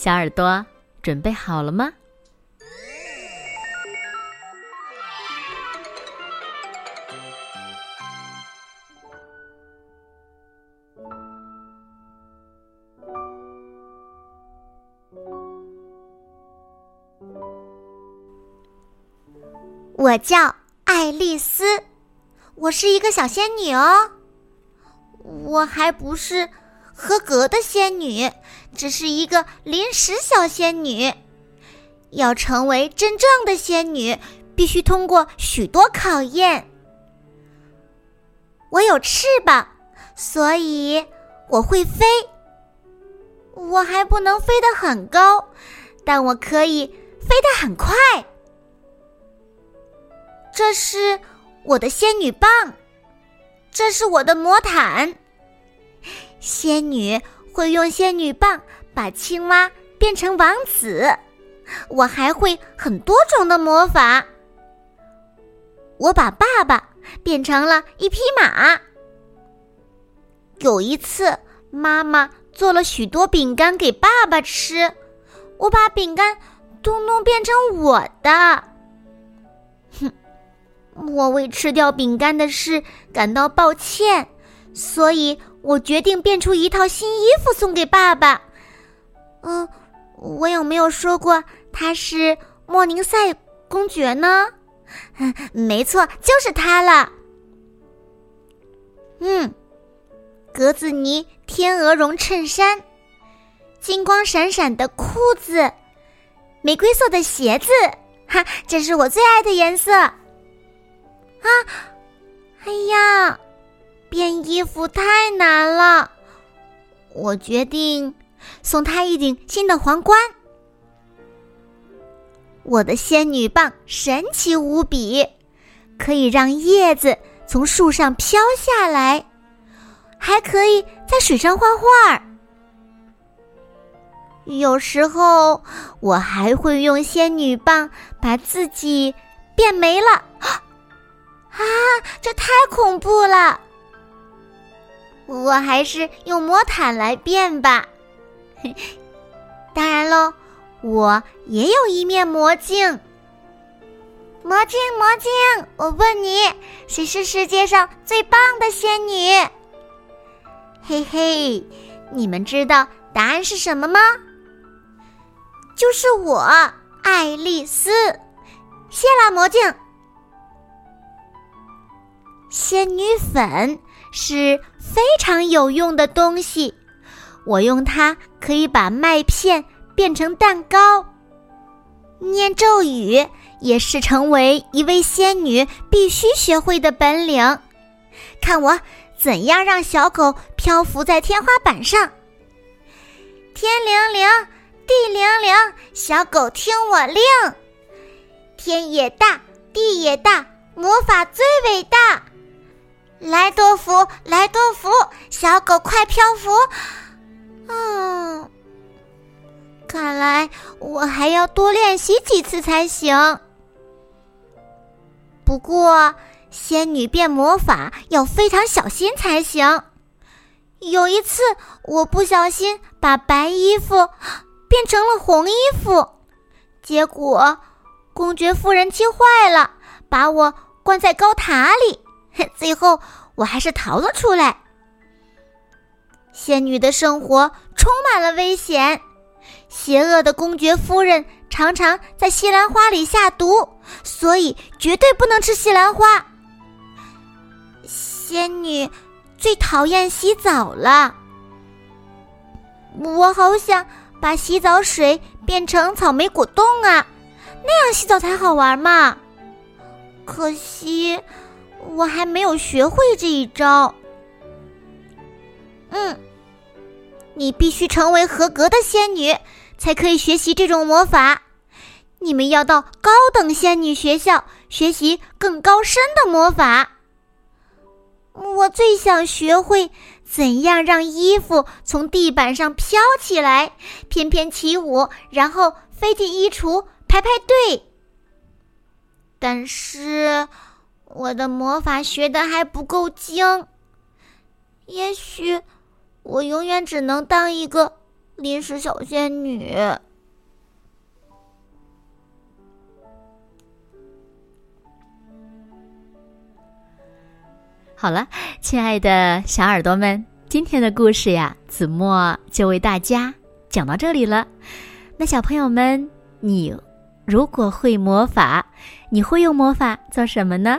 小耳朵准备好了吗？我叫爱丽丝，我是一个小仙女哦。我还不是。合格的仙女只是一个临时小仙女，要成为真正的仙女，必须通过许多考验。我有翅膀，所以我会飞。我还不能飞得很高，但我可以飞得很快。这是我的仙女棒，这是我的魔毯。仙女会用仙女棒把青蛙变成王子，我还会很多种的魔法。我把爸爸变成了一匹马。有一次，妈妈做了许多饼干给爸爸吃，我把饼干通通变成我的。哼，我为吃掉饼干的事感到抱歉，所以。我决定变出一套新衣服送给爸爸。嗯，我有没有说过他是莫宁塞公爵呢？嗯，没错，就是他了。嗯，格子呢天鹅绒衬衫，金光闪闪的裤子，玫瑰色的鞋子，哈，这是我最爱的颜色。啊，哎呀！变衣服太难了，我决定送她一顶新的皇冠。我的仙女棒神奇无比，可以让叶子从树上飘下来，还可以在水上画画。有时候我还会用仙女棒把自己变没了。啊，这太恐怖了！我还是用魔毯来变吧。当然喽，我也有一面魔镜。魔镜，魔镜，我问你，谁是世界上最棒的仙女？嘿嘿，你们知道答案是什么吗？就是我，爱丽丝。谢啦，魔镜。仙女粉。是非常有用的东西，我用它可以把麦片变成蛋糕。念咒语也是成为一位仙女必须学会的本领。看我怎样让小狗漂浮在天花板上。天灵灵，地灵灵，小狗听我令。天也大，地也大，魔法最伟大。莱多福，莱多福，小狗快漂浮！嗯，看来我还要多练习几次才行。不过，仙女变魔法要非常小心才行。有一次，我不小心把白衣服变成了红衣服，结果公爵夫人气坏了，把我关在高塔里。最后，我还是逃了出来。仙女的生活充满了危险，邪恶的公爵夫人常常在西兰花里下毒，所以绝对不能吃西兰花。仙女最讨厌洗澡了，我好想把洗澡水变成草莓果冻啊，那样洗澡才好玩嘛。可惜。我还没有学会这一招。嗯，你必须成为合格的仙女，才可以学习这种魔法。你们要到高等仙女学校学习更高深的魔法。我最想学会怎样让衣服从地板上飘起来，翩翩起舞，然后飞进衣橱排排队。但是，我的魔法学的还不够精。也许，我永远只能当一个临时小仙女。好了，亲爱的小耳朵们，今天的故事呀，子墨就为大家讲到这里了。那小朋友们，你如果会魔法，你会用魔法做什么呢？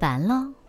完喽。